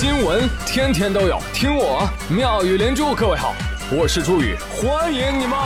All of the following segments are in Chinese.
新闻天天都有，听我妙语连珠。各位好，我是朱宇，欢迎你们！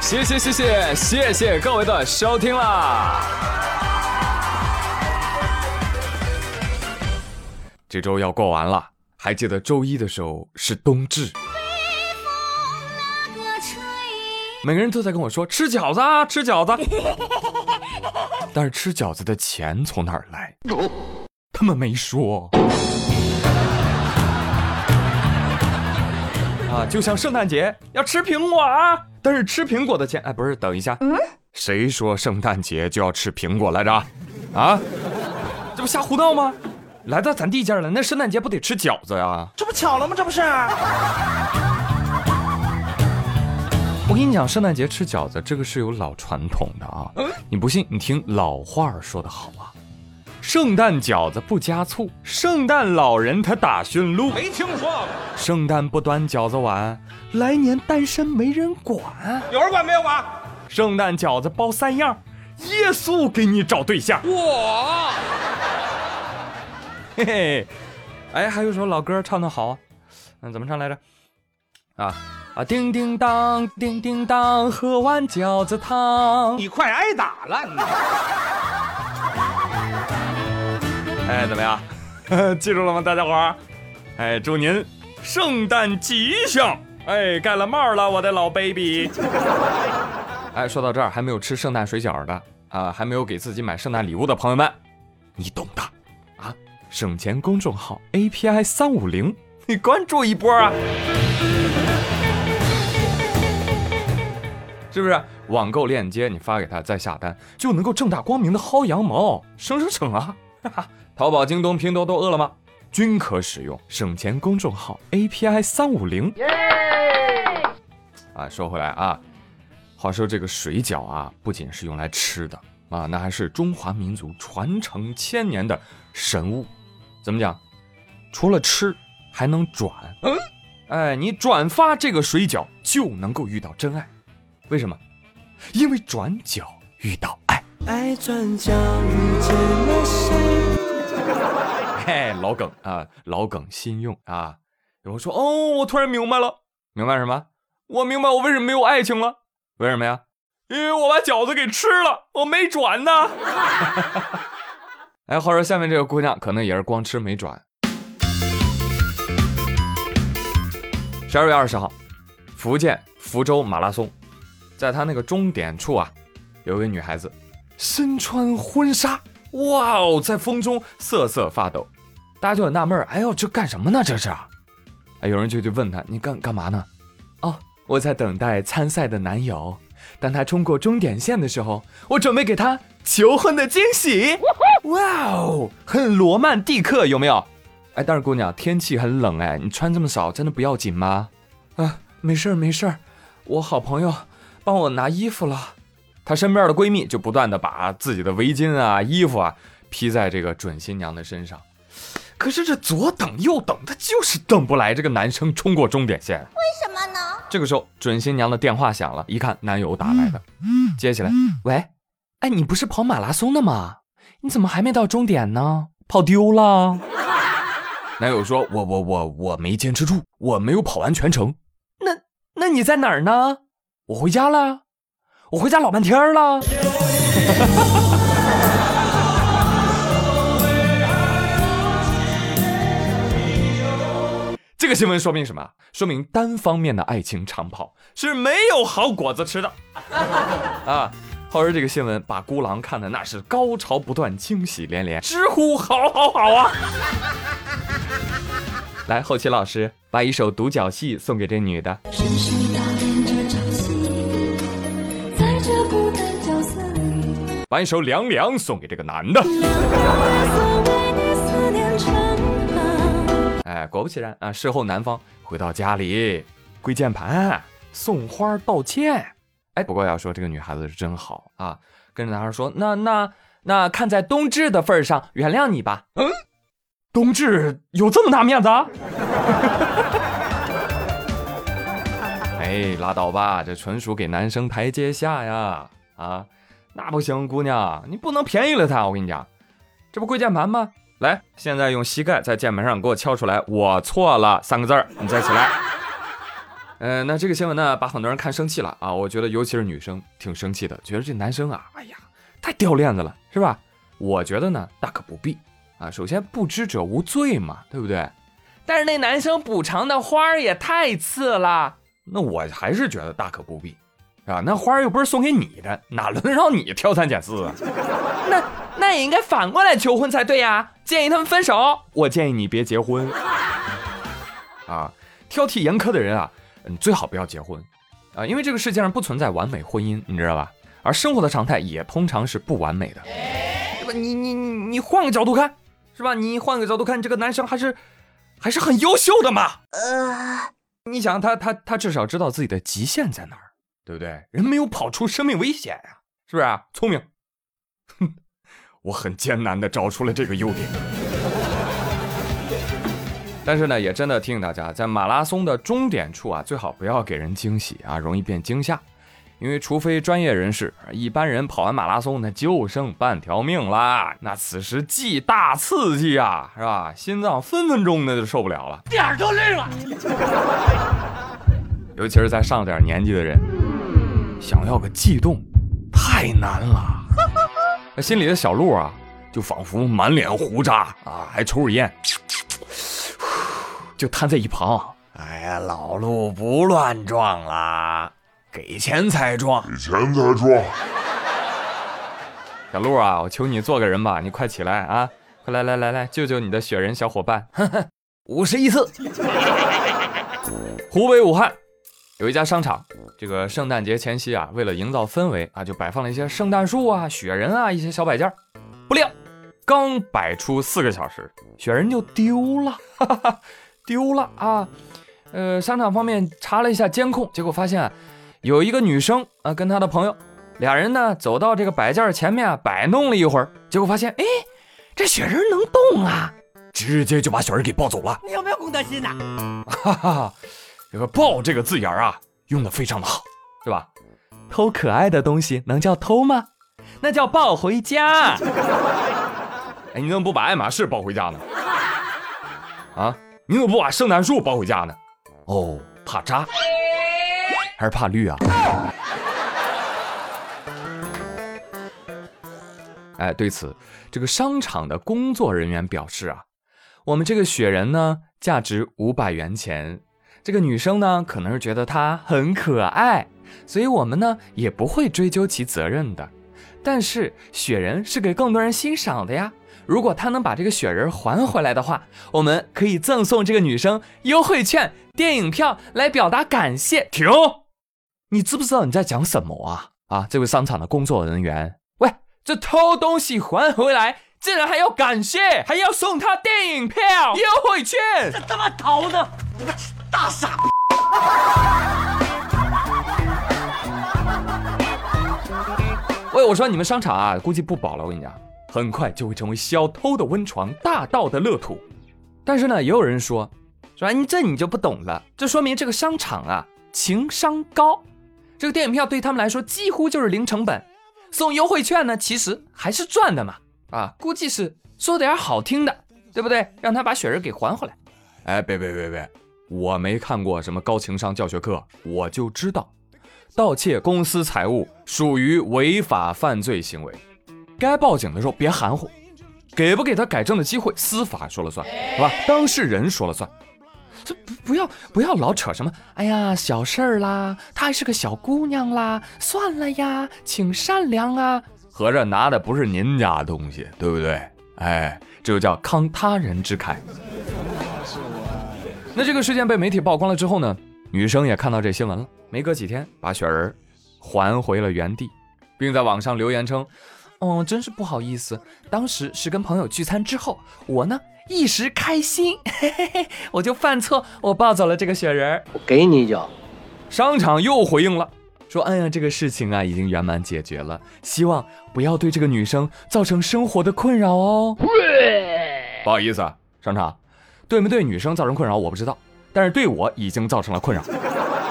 谢谢谢谢谢谢各位的收听啦！这周要过完了，还记得周一的时候是冬至。每个人都在跟我说吃饺子啊，吃饺子。但是吃饺子的钱从哪儿来？他们没说。啊，就像圣诞节要吃苹果啊，但是吃苹果的钱，哎，不是，等一下，谁说圣诞节就要吃苹果来着？啊，这不瞎胡闹吗？来到咱地界了，那圣诞节不得吃饺子呀？这不巧了吗？这不是。我跟你讲，圣诞节吃饺子这个是有老传统的啊！你不信，你听老话说的好啊：圣诞饺子不加醋，圣诞老人他打驯鹿。没听说过。圣诞不端饺子碗，来年单身没人管。有人管没有管？圣诞饺子包三样，耶稣给你找对象。哇！嘿嘿，哎，还有首老歌唱的好啊，嗯，怎么唱来着？啊。啊，叮叮当，叮叮当，喝完饺子汤，你快挨打了！哎，怎么样？记住了吗，大家伙儿？哎，祝您圣诞吉祥！哎，盖了帽了，我的老 baby。哎，说到这儿，还没有吃圣诞水饺的啊，还没有给自己买圣诞礼物的朋友们，你懂的啊！省钱公众号 API 三五零，你关注一波啊！是不是网购链接你发给他再下单就能够正大光明的薅羊毛，省省省啊！哈哈淘宝、京东、拼多多、饿了么均可使用，省钱公众号 API 三五零。啊，说回来啊，话说这个水饺啊，不仅是用来吃的啊，那还是中华民族传承千年的神物。怎么讲？除了吃，还能转。嗯，哎，你转发这个水饺就能够遇到真爱。为什么？因为转角遇到爱。爱转角遇见了谁？嘿，老梗啊，老梗新用啊。有人说：“哦，我突然明白了，明白什么？我明白我为什么没有爱情了。为什么呀？因为我把饺子给吃了，我没转呢。”哎，话说下面这个姑娘可能也是光吃没转。十二月二十号，福建福州马拉松。在他那个终点处啊，有位女孩子身穿婚纱，哇哦，在风中瑟瑟发抖。大家就很纳闷哎呦，这干什么呢？这是？哎，有人就去问他，你干干嘛呢？哦，我在等待参赛的男友。当他冲过终点线的时候，我准备给他求婚的惊喜。哇哦，很罗曼蒂克，有没有？哎，但是姑娘，天气很冷，哎，你穿这么少，真的不要紧吗？啊，没事儿没事儿，我好朋友。帮我拿衣服了，她身边的闺蜜就不断的把自己的围巾啊、衣服啊披在这个准新娘的身上。可是这左等右等，她就是等不来这个男生冲过终点线。为什么呢？这个时候准新娘的电话响了，一看男友打来的，接起来，喂，哎，你不是跑马拉松的吗？你怎么还没到终点呢？跑丢了？男友说，我我我我没坚持住，我没有跑完全程。那那你在哪儿呢？我回家了，我回家老半天了。这个新闻说明什么？说明单方面的爱情长跑是没有好果子吃的啊！后儿这个新闻把孤狼看的那是高潮不断，惊喜连连，直呼好好好啊！来，后期老师把一首独角戏送给这女的。把一首凉凉送给这个男的。哎，果不其然啊，事后男方回到家里，跪键盘，送花道歉。哎，不过要说这个女孩子是真好啊，跟着男孩说：“那那那，看在冬至的份上，原谅你吧。”嗯，冬至有这么大面子？啊 哎，拉倒吧，这纯属给男生台阶下呀！啊。那不行，姑娘，你不能便宜了他。我跟你讲，这不跪键盘吗？来，现在用膝盖在键盘上给我敲出来“我错了”三个字儿，你再起来。呃，那这个新闻呢，把很多人看生气了啊。我觉得尤其是女生挺生气的，觉得这男生啊，哎呀，太掉链子了，是吧？我觉得呢，大可不必啊。首先，不知者无罪嘛，对不对？但是那男生补偿的花儿也太次了，那我还是觉得大可不必，啊，那花儿又不是送给你的，哪轮得上你挑三拣四啊？那那也应该反过来求婚才对呀，建议他们分手。我建议你别结婚，啊，挑剔严苛的人啊。嗯，最好不要结婚，啊，因为这个世界上不存在完美婚姻，你知道吧？而生活的常态也通常是不完美的，对吧？你你你你换个角度看，是吧？你换个角度看，这个男生还是还是很优秀的嘛。呃，你想他他他至少知道自己的极限在哪儿，对不对？人没有跑出生命危险呀，是不是？聪明，哼，我很艰难的找出了这个优点。但是呢，也真的提醒大家，在马拉松的终点处啊，最好不要给人惊喜啊，容易变惊吓。因为除非专业人士，一般人跑完马拉松那就剩半条命啦。那此时既大刺激啊，是吧？心脏分分钟的就受不了了，点儿都绿了。尤其是在上点年纪的人，想要个悸动太难了。那心里的小鹿啊，就仿佛满脸胡渣啊，还抽着烟。就瘫在一旁。哎呀，老路不乱撞啦，给钱才撞，给钱才撞。小鹿啊，我求你做个人吧，你快起来啊！快来来来来，救救你的雪人小伙伴。五十一次。湖北武汉有一家商场，这个圣诞节前夕啊，为了营造氛围啊，就摆放了一些圣诞树啊、雪人啊一些小摆件。不料，刚摆出四个小时，雪人就丢了。哈哈。丢了啊，呃，商场方面查了一下监控，结果发现，有一个女生啊，跟她的朋友俩人呢，走到这个摆件前面啊，摆弄了一会儿，结果发现，哎，这雪人能动啊，直接就把雪人给抱走了。你有没有公德心呐？哈哈，这个“抱”这个字眼啊，用的非常的好，对吧？偷可爱的东西能叫偷吗？那叫抱回家。哎，你怎么不把爱马仕抱回家呢？啊？你怎么不把圣诞树抱回家呢？哦，怕扎还是怕绿啊？哎，对此，这个商场的工作人员表示啊，我们这个雪人呢，价值五百元钱。这个女生呢，可能是觉得她很可爱，所以我们呢也不会追究其责任的。但是雪人是给更多人欣赏的呀。如果他能把这个雪人还回来的话，我们可以赠送这个女生优惠券、电影票来表达感谢。停！你知不知道你在讲什么啊？啊，这位商场的工作人员，喂，这偷东西还回来，竟然还要感谢，还要送他电影票、优惠券，这他妈逃的，你个大傻！喂，我说你们商场啊，估计不保了，我跟你讲。很快就会成为小偷的温床，大盗的乐土。但是呢，也有人说，说你这你就不懂了，这说明这个商场啊情商高。这个电影票对他们来说几乎就是零成本，送优惠券呢其实还是赚的嘛。啊，估计是说点好听的，对不对？让他把雪人给还回来。哎，别别别别，我没看过什么高情商教学课，我就知道，盗窃公司财物属于违法犯罪行为。该报警的时候别含糊，给不给他改正的机会，司法说了算，是吧？当事人说了算，这不不要不要老扯什么，哎呀，小事儿啦，她还是个小姑娘啦，算了呀，请善良啊，合着拿的不是您家的东西，对不对？哎，这就叫慷他人之慨。那这个事件被媒体曝光了之后呢，女生也看到这新闻了，没隔几天把雪人还回了原地，并在网上留言称。哦，真是不好意思，当时是跟朋友聚餐之后，我呢一时开心，嘿嘿嘿，我就犯错，我抱走了这个雪人我给你一脚。商场又回应了，说：“哎呀，这个事情啊已经圆满解决了，希望不要对这个女生造成生活的困扰哦。”不好意思啊，商场，对没对女生造成困扰我不知道，但是对我已经造成了困扰。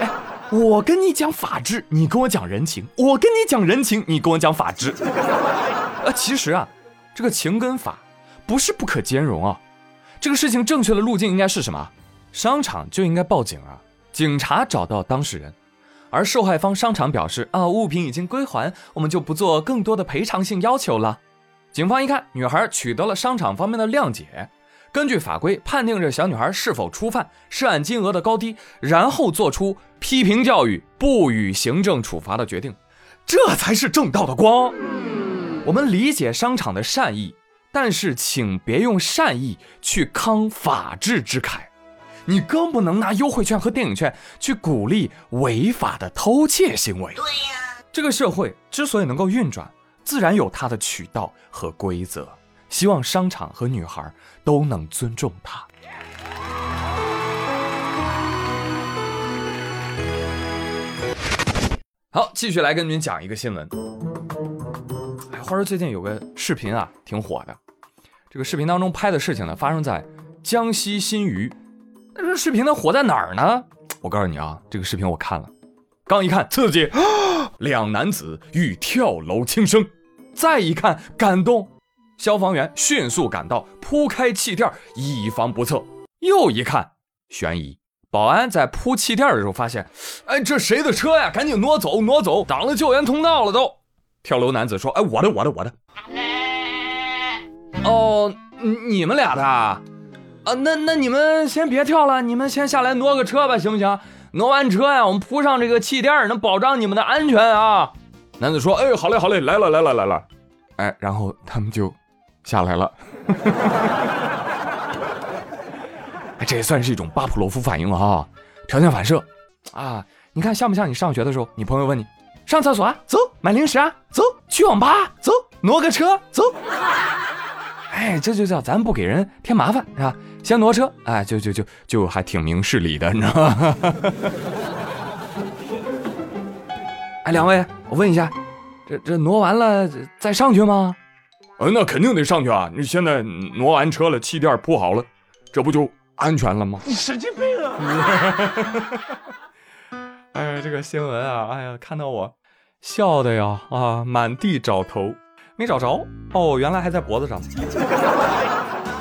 哎，我跟你讲法治，你跟我讲人情；我跟你讲人情，你跟我讲法治。啊，其实啊，这个情跟法不是不可兼容啊。这个事情正确的路径应该是什么？商场就应该报警啊，警察找到当事人，而受害方商场表示啊，物品已经归还，我们就不做更多的赔偿性要求了。警方一看，女孩取得了商场方面的谅解。根据法规判定这小女孩是否初犯、涉案金额的高低，然后做出批评教育、不予行政处罚的决定，这才是正道的光。我们理解商场的善意，但是请别用善意去慷法治之慨，你更不能拿优惠券和电影券去鼓励违法的偷窃行为。对呀，这个社会之所以能够运转，自然有它的渠道和规则。希望商场和女孩都能尊重它。好，继续来跟您讲一个新闻。哎，话说最近有个视频啊，挺火的。这个视频当中拍的事情呢，发生在江西新余。那这视频它，火在哪儿呢？我告诉你啊，这个视频我看了，刚一看刺激，两男子欲跳楼轻生；再一看感动。消防员迅速赶到，铺开气垫，以防不测。又一看，悬疑。保安在铺气垫的时候发现，哎，这谁的车呀？赶紧挪走，挪走，挡了救援通道了都。跳楼男子说：“哎，我的，我的，我的。”哦，你们俩的啊？那那你们先别跳了，你们先下来挪个车吧，行不行？挪完车呀，我们铺上这个气垫，能保障你们的安全啊。男子说：“哎，好嘞，好嘞，来了，来了，来了。”哎，然后他们就。下来了，这也算是一种巴甫洛夫反应了哈，条件反射啊！你看像不像你上学的时候，你朋友问你上厕所啊，走；买零食啊，走；去网吧，走；挪个车，走。哎，这就叫咱不给人添麻烦是吧？先挪车，哎，就就就就还挺明事理的，你知道吗？哎，两位，我问一下，这这挪完了再上去吗？呃，那肯定得上去啊！你现在挪完车了，气垫铺好了，这不就安全了吗？你神经病啊！哎呀，这个新闻啊，哎呀，看到我笑的呀啊，满地找头，没找着哦，原来还在脖子上。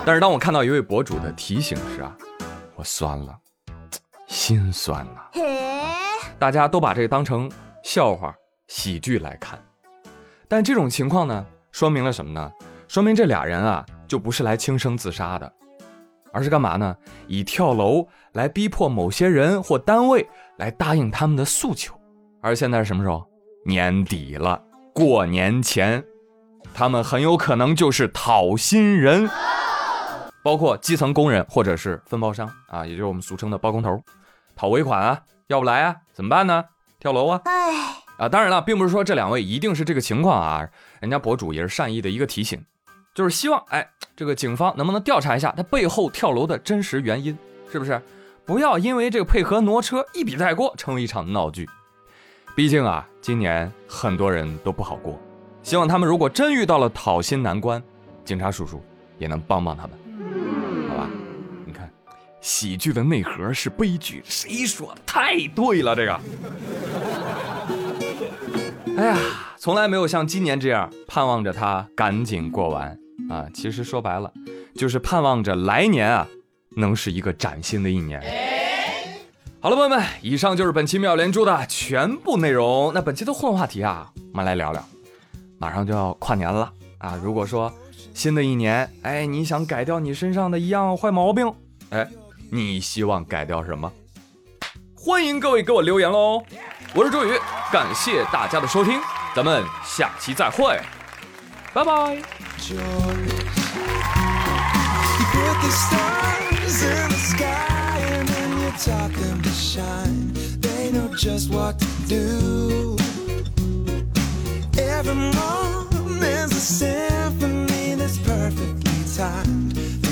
但是当我看到一位博主的提醒时啊，我酸了，心酸了。大家都把这个当成笑话、喜剧来看，但这种情况呢？说明了什么呢？说明这俩人啊，就不是来轻生自杀的，而是干嘛呢？以跳楼来逼迫某些人或单位来答应他们的诉求。而现在是什么时候？年底了，过年前，他们很有可能就是讨薪人，包括基层工人或者是分包商啊，也就是我们俗称的包工头，讨尾款啊，要不来啊，怎么办呢？跳楼啊！哎。啊，当然了，并不是说这两位一定是这个情况啊，人家博主也是善意的一个提醒，就是希望哎，这个警方能不能调查一下他背后跳楼的真实原因，是不是？不要因为这个配合挪车一笔带过，成为一场闹剧。毕竟啊，今年很多人都不好过，希望他们如果真遇到了讨薪难关，警察叔叔也能帮帮他们，好吧？你看，喜剧的内核是悲剧，谁说的？太对了，这个。哎呀，从来没有像今年这样盼望着它赶紧过完啊！其实说白了，就是盼望着来年啊，能是一个崭新的一年。好了，朋友们，以上就是本期妙连珠的全部内容。那本期的互动话题啊，我们来聊聊，马上就要跨年了啊！如果说新的一年，哎，你想改掉你身上的一样坏毛病，哎，你希望改掉什么？欢迎各位给我留言喽！我是周宇，感谢大家的收听，咱们下期再会，拜拜。Every moment is a symphony that's perfectly timed.